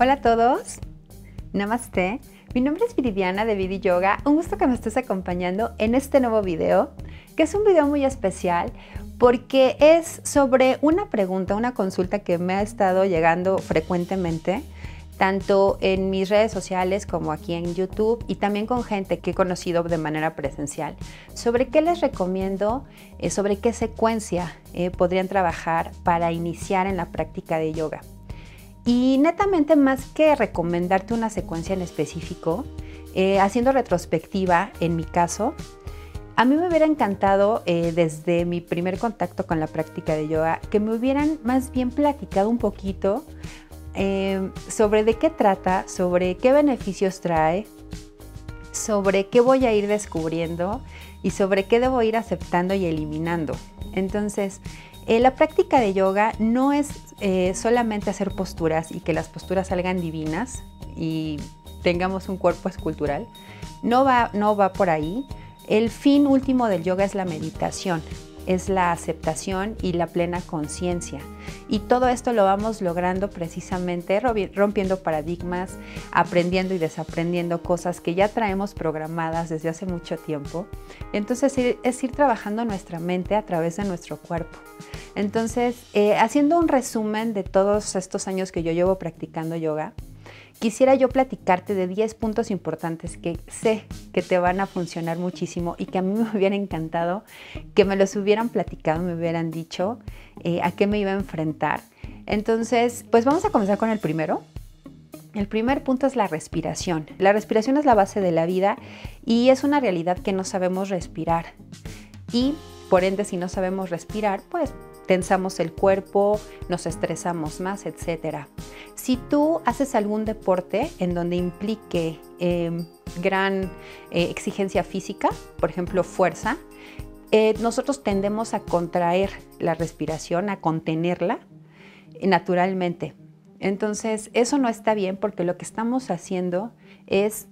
Hola a todos, Namaste. Mi nombre es Viridiana de Vidi Yoga. Un gusto que me estés acompañando en este nuevo video, que es un video muy especial porque es sobre una pregunta, una consulta que me ha estado llegando frecuentemente, tanto en mis redes sociales como aquí en YouTube y también con gente que he conocido de manera presencial, sobre qué les recomiendo, eh, sobre qué secuencia eh, podrían trabajar para iniciar en la práctica de yoga. Y netamente más que recomendarte una secuencia en específico, eh, haciendo retrospectiva en mi caso, a mí me hubiera encantado eh, desde mi primer contacto con la práctica de yoga que me hubieran más bien platicado un poquito eh, sobre de qué trata, sobre qué beneficios trae, sobre qué voy a ir descubriendo y sobre qué debo ir aceptando y eliminando. Entonces, eh, la práctica de yoga no es eh, solamente hacer posturas y que las posturas salgan divinas y tengamos un cuerpo escultural. No va, no va por ahí. El fin último del yoga es la meditación es la aceptación y la plena conciencia. Y todo esto lo vamos logrando precisamente rompiendo paradigmas, aprendiendo y desaprendiendo cosas que ya traemos programadas desde hace mucho tiempo. Entonces es ir trabajando nuestra mente a través de nuestro cuerpo. Entonces, eh, haciendo un resumen de todos estos años que yo llevo practicando yoga, quisiera yo platicarte de 10 puntos importantes que sé que te van a funcionar muchísimo y que a mí me hubiera encantado que me los hubieran platicado, me hubieran dicho eh, a qué me iba a enfrentar. Entonces, pues vamos a comenzar con el primero. El primer punto es la respiración. La respiración es la base de la vida y es una realidad que no sabemos respirar. Y por ende, si no sabemos respirar, pues tensamos el cuerpo, nos estresamos más, etc. Si tú haces algún deporte en donde implique em, gran eh, exigencia física, por ejemplo fuerza, eh, nosotros tendemos a contraer la respiración, a contenerla naturalmente. Entonces, eso no está bien porque lo que estamos haciendo es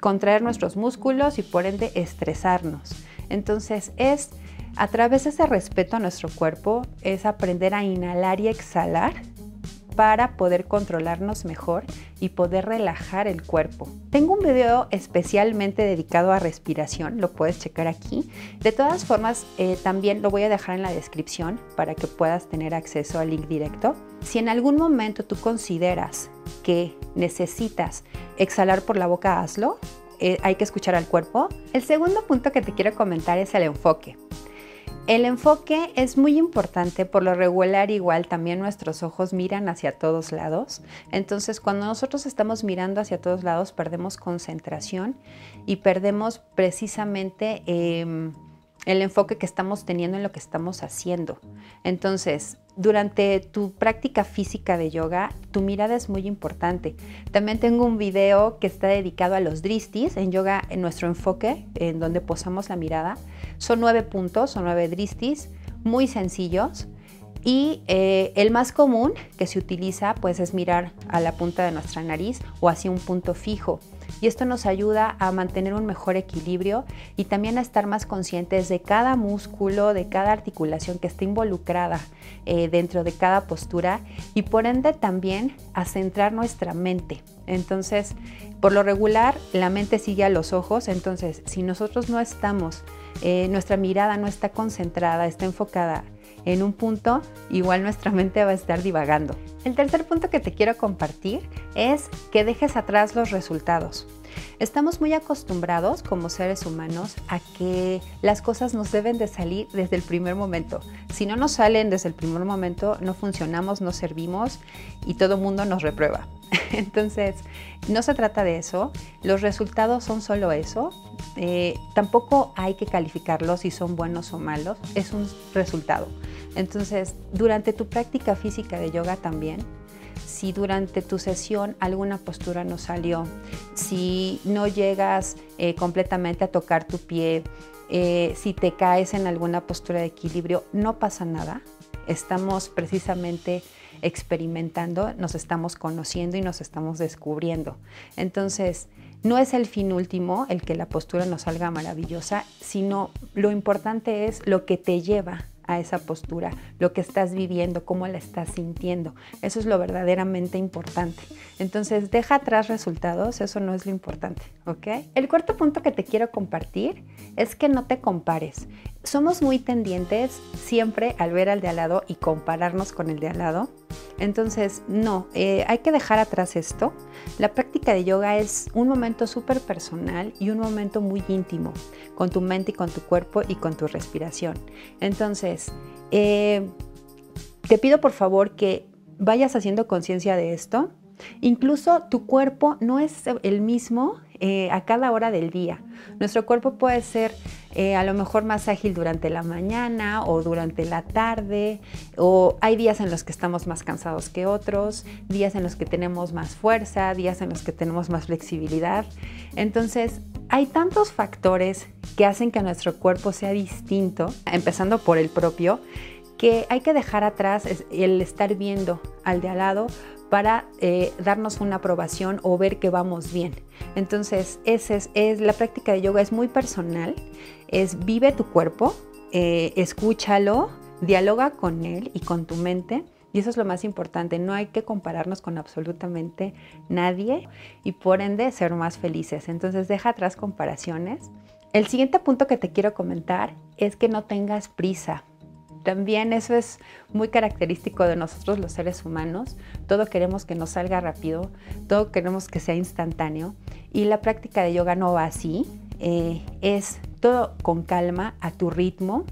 contraer nuestros músculos y por ende estresarnos. Entonces, es a través de ese respeto a nuestro cuerpo es aprender a inhalar y exhalar para poder controlarnos mejor y poder relajar el cuerpo. Tengo un video especialmente dedicado a respiración, lo puedes checar aquí. De todas formas, eh, también lo voy a dejar en la descripción para que puedas tener acceso al link directo. Si en algún momento tú consideras que necesitas exhalar por la boca, hazlo. Eh, hay que escuchar al cuerpo. El segundo punto que te quiero comentar es el enfoque. El enfoque es muy importante, por lo regular igual también nuestros ojos miran hacia todos lados, entonces cuando nosotros estamos mirando hacia todos lados perdemos concentración y perdemos precisamente em, el enfoque que estamos teniendo en lo que estamos haciendo. Entonces, durante tu práctica física de yoga, tu mirada es muy importante. También tengo un video que está dedicado a los dristis en yoga, en nuestro enfoque, en donde posamos la mirada. Son nueve puntos, son nueve dristis, muy sencillos. Y eh, el más común que se utiliza pues es mirar a la punta de nuestra nariz o hacia un punto fijo. Y esto nos ayuda a mantener un mejor equilibrio y también a estar más conscientes de cada músculo, de cada articulación que está involucrada eh, dentro de cada postura y por ende también a centrar nuestra mente. Entonces, por lo regular, la mente sigue a los ojos, entonces si nosotros no estamos eh, nuestra mirada no está concentrada, está enfocada en un punto, igual nuestra mente va a estar divagando. El tercer punto que te quiero compartir es que dejes atrás los resultados. Estamos muy acostumbrados como seres humanos a que las cosas nos deben de salir desde el primer momento. Si no nos salen desde el primer momento, no funcionamos, no servimos y todo el mundo nos reprueba. Entonces, no se trata de eso, los resultados son solo eso, eh, tampoco hay que calificarlos si son buenos o malos, es un resultado. Entonces, durante tu práctica física de yoga también, si durante tu sesión alguna postura no salió, si no llegas eh, completamente a tocar tu pie, eh, si te caes en alguna postura de equilibrio, no pasa nada. Estamos precisamente experimentando, nos estamos conociendo y nos estamos descubriendo. Entonces, no es el fin último el que la postura nos salga maravillosa, sino lo importante es lo que te lleva a esa postura, lo que estás viviendo, cómo la estás sintiendo. Eso es lo verdaderamente importante. Entonces, deja atrás resultados, eso no es lo importante, ¿ok? El cuarto punto que te quiero compartir es que no te compares. Somos muy tendientes siempre al ver al de al lado y compararnos con el de al lado. Entonces, no, eh, hay que dejar atrás esto. La práctica de yoga es un momento súper personal y un momento muy íntimo con tu mente y con tu cuerpo y con tu respiración. Entonces, eh, te pido por favor que vayas haciendo conciencia de esto. Incluso tu cuerpo no es el mismo eh, a cada hora del día. Nuestro cuerpo puede ser eh, a lo mejor más ágil durante la mañana o durante la tarde, o hay días en los que estamos más cansados que otros, días en los que tenemos más fuerza, días en los que tenemos más flexibilidad. Entonces, hay tantos factores que hacen que nuestro cuerpo sea distinto, empezando por el propio, que hay que dejar atrás el estar viendo al de al lado para eh, darnos una aprobación o ver que vamos bien. Entonces, esa es, la práctica de yoga, es muy personal, es vive tu cuerpo, eh, escúchalo, dialoga con él y con tu mente. Y eso es lo más importante, no hay que compararnos con absolutamente nadie y por ende ser más felices. Entonces deja atrás comparaciones. El siguiente punto que te quiero comentar es que no tengas prisa. También eso es muy característico de nosotros los seres humanos. Todo queremos que nos salga rápido, todo queremos que sea instantáneo y la práctica de yoga no va así. Eh, es todo con calma, a tu ritmo,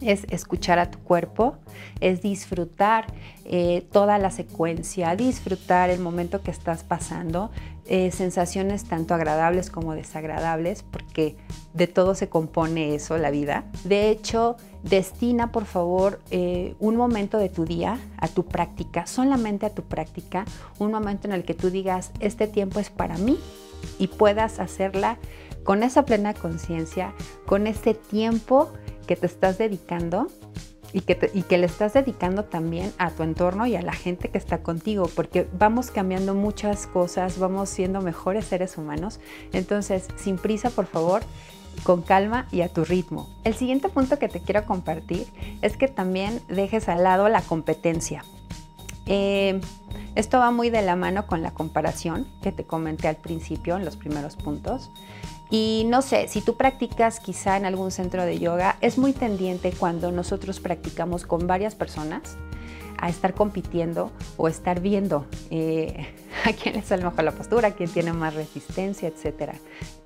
es escuchar a tu cuerpo, es disfrutar eh, toda la secuencia, disfrutar el momento que estás pasando, eh, sensaciones tanto agradables como desagradables, porque de todo se compone eso, la vida. De hecho, destina por favor eh, un momento de tu día a tu práctica, solamente a tu práctica, un momento en el que tú digas, este tiempo es para mí y puedas hacerla con esa plena conciencia, con ese tiempo que te estás dedicando y que, y que le estás dedicando también a tu entorno y a la gente que está contigo, porque vamos cambiando muchas cosas, vamos siendo mejores seres humanos. Entonces, sin prisa, por favor, con calma y a tu ritmo. El siguiente punto que te quiero compartir es que también dejes al lado la competencia. Eh, esto va muy de la mano con la comparación que te comenté al principio en los primeros puntos. Y no sé, si tú practicas quizá en algún centro de yoga, es muy tendiente cuando nosotros practicamos con varias personas a estar compitiendo o estar viendo eh, a quién le sale mejor la postura, quién tiene más resistencia, etc.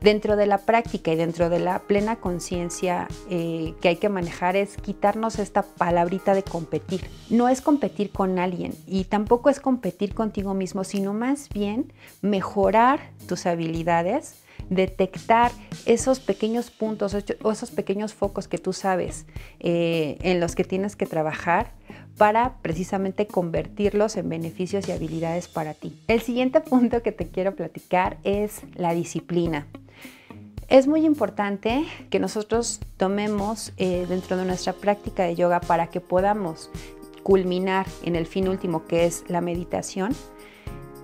Dentro de la práctica y dentro de la plena conciencia eh, que hay que manejar es quitarnos esta palabrita de competir. No es competir con alguien y tampoco es competir contigo mismo, sino más bien mejorar tus habilidades detectar esos pequeños puntos o esos pequeños focos que tú sabes eh, en los que tienes que trabajar para precisamente convertirlos en beneficios y habilidades para ti. El siguiente punto que te quiero platicar es la disciplina. Es muy importante que nosotros tomemos eh, dentro de nuestra práctica de yoga para que podamos culminar en el fin último que es la meditación,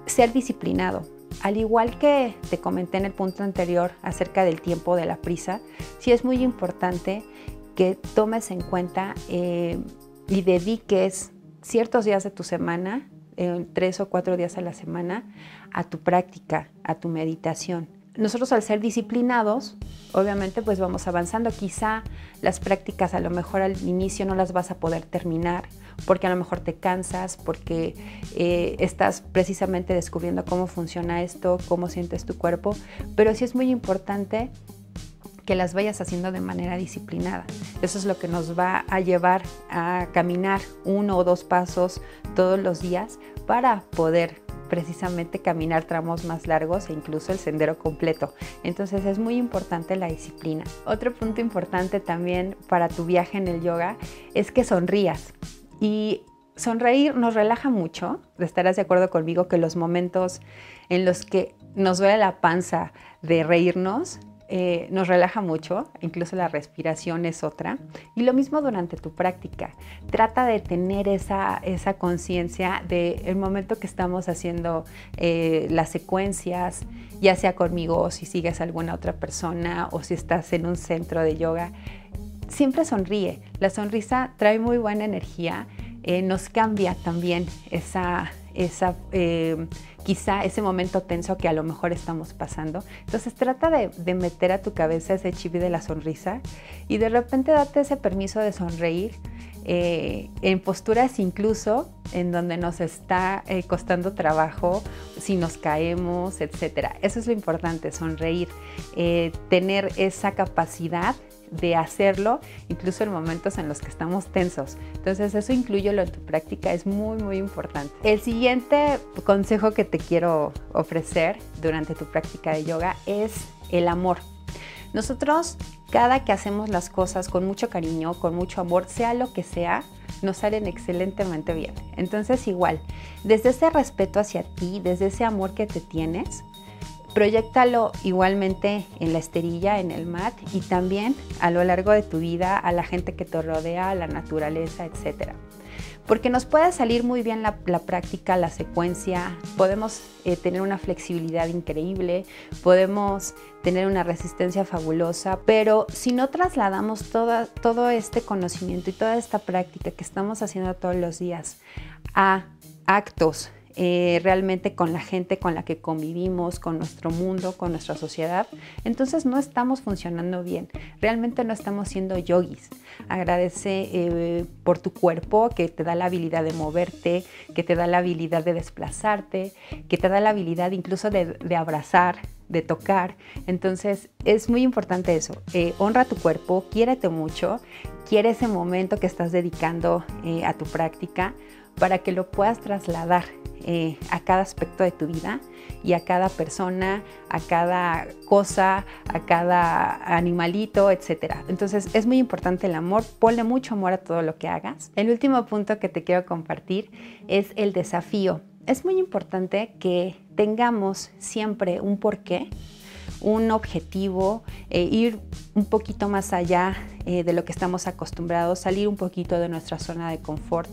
ser disciplinado. Al igual que te comenté en el punto anterior acerca del tiempo de la prisa, sí es muy importante que tomes en cuenta eh, y dediques ciertos días de tu semana, eh, tres o cuatro días a la semana, a tu práctica, a tu meditación. Nosotros al ser disciplinados, obviamente pues vamos avanzando. Quizá las prácticas a lo mejor al inicio no las vas a poder terminar porque a lo mejor te cansas, porque eh, estás precisamente descubriendo cómo funciona esto, cómo sientes tu cuerpo, pero sí es muy importante que las vayas haciendo de manera disciplinada. Eso es lo que nos va a llevar a caminar uno o dos pasos todos los días para poder precisamente caminar tramos más largos e incluso el sendero completo. Entonces es muy importante la disciplina. Otro punto importante también para tu viaje en el yoga es que sonrías. Y sonreír nos relaja mucho. Estarás de acuerdo conmigo que los momentos en los que nos duele la panza de reírnos eh, nos relaja mucho, incluso la respiración es otra. Y lo mismo durante tu práctica. Trata de tener esa, esa conciencia del momento que estamos haciendo eh, las secuencias, ya sea conmigo o si sigues a alguna otra persona o si estás en un centro de yoga siempre sonríe. La sonrisa trae muy buena energía, eh, nos cambia también esa, esa eh, quizá ese momento tenso que a lo mejor estamos pasando. Entonces trata de, meter a tu cabeza ese chip de la sonrisa y de repente date ese permiso de sonreír eh, en posturas incluso en donde nos está eh, costando trabajo, si nos caemos, etc. Eso es lo importante, sonreír, tener esa capacidad de hacerlo, incluso en momentos en los que estamos tensos. Entonces eso incluyelo en tu práctica, es muy, muy importante. El siguiente consejo que te quiero ofrecer durante tu práctica de yoga es el amor. Nosotros, cada que hacemos las cosas con mucho cariño, con mucho amor, sea lo que sea, nos salen excelentemente bien. Entonces, igual, desde ese respeto hacia ti, desde ese amor que te tienes, proyectalo igualmente en la esterilla, en el mat y también a lo largo de tu vida, a la gente que te rodea, a la naturaleza, etcétera. Porque nos puede salir muy bien la, práctica, la secuencia, podemos eh, tener una flexibilidad increíble, podemos tener una resistencia fabulosa, pero si no trasladamos todo este conocimiento y toda esta práctica que estamos haciendo todos los días a actos eh, realmente con la gente con la que convivimos, con nuestro mundo, con nuestra sociedad, entonces no estamos funcionando bien. Realmente no estamos siendo yogis. Agradece eh, por tu cuerpo que te da la habilidad de moverte, que te da la habilidad de desplazarte, que te da la habilidad incluso de, abrazar, de tocar. Entonces es muy importante eso. Eh, honra tu cuerpo, quiérete mucho, quiere ese momento que estás dedicando a tu práctica para que lo puedas trasladar eh, a cada aspecto de tu vida y a cada persona, a cada cosa, a cada animalito, etc. Entonces es muy importante el amor, ponle mucho amor a todo lo que hagas. El último punto que te quiero compartir es el desafío. Es muy importante que tengamos siempre un porqué un objetivo, eh, ir un poquito más allá eh, de lo que estamos acostumbrados, salir un poquito de nuestra zona de confort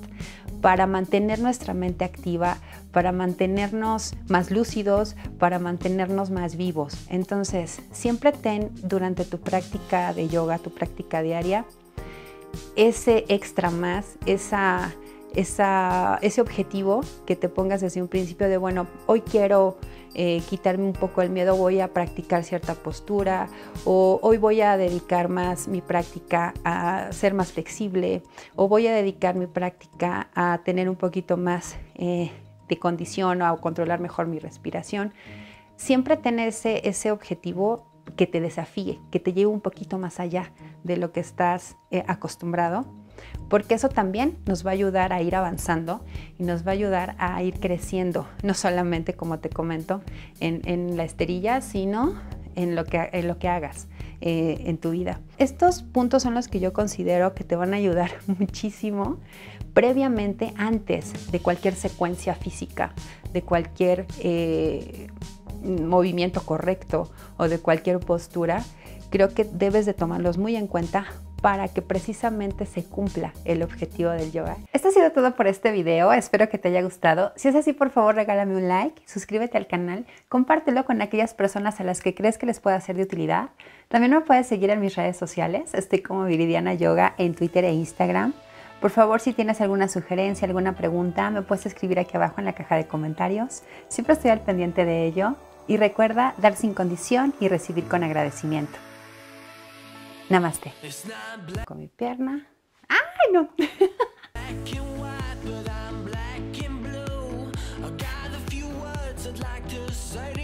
para mantener nuestra mente activa, para mantenernos más lúcidos, para mantenernos más vivos. Entonces, siempre ten durante tu práctica de yoga, tu práctica diaria, ese extra más, esa, ese objetivo que te pongas desde un principio de, bueno, hoy quiero eh, quitarme un poco el miedo, voy a practicar cierta postura o hoy voy a dedicar más mi práctica a ser más flexible o voy a dedicar mi práctica a tener un poquito más eh, de condición o a controlar mejor mi respiración. Siempre tener ese, ese objetivo que te desafíe, que te lleve un poquito más allá de lo que estás eh, acostumbrado porque eso también nos va a ayudar a ir avanzando y nos va a ayudar a ir creciendo, no solamente como te comento en, la esterilla, sino en lo que, en lo que hagas. Eh, en tu vida. Estos puntos son los que yo considero que te van a ayudar muchísimo previamente antes de cualquier secuencia física, de cualquier eh, movimiento correcto o de cualquier postura. Creo que debes de tomarlos muy en cuenta para que precisamente se cumpla el objetivo del yoga. Esto ha sido todo por este video, espero que te haya gustado. Si es así, por favor regálame un like, suscríbete al canal, compártelo con aquellas personas a las que crees que les pueda ser de utilidad. También me puedes seguir en mis redes sociales, estoy como Viridiana Yoga en Twitter e Instagram. Por favor, si tienes alguna sugerencia, alguna pregunta, me puedes escribir aquí abajo en la caja de comentarios. Siempre estoy al pendiente de ello. Y recuerda dar sin condición y recibir con agradecimiento. Namaste. Con mi pierna. ¡Ay, no!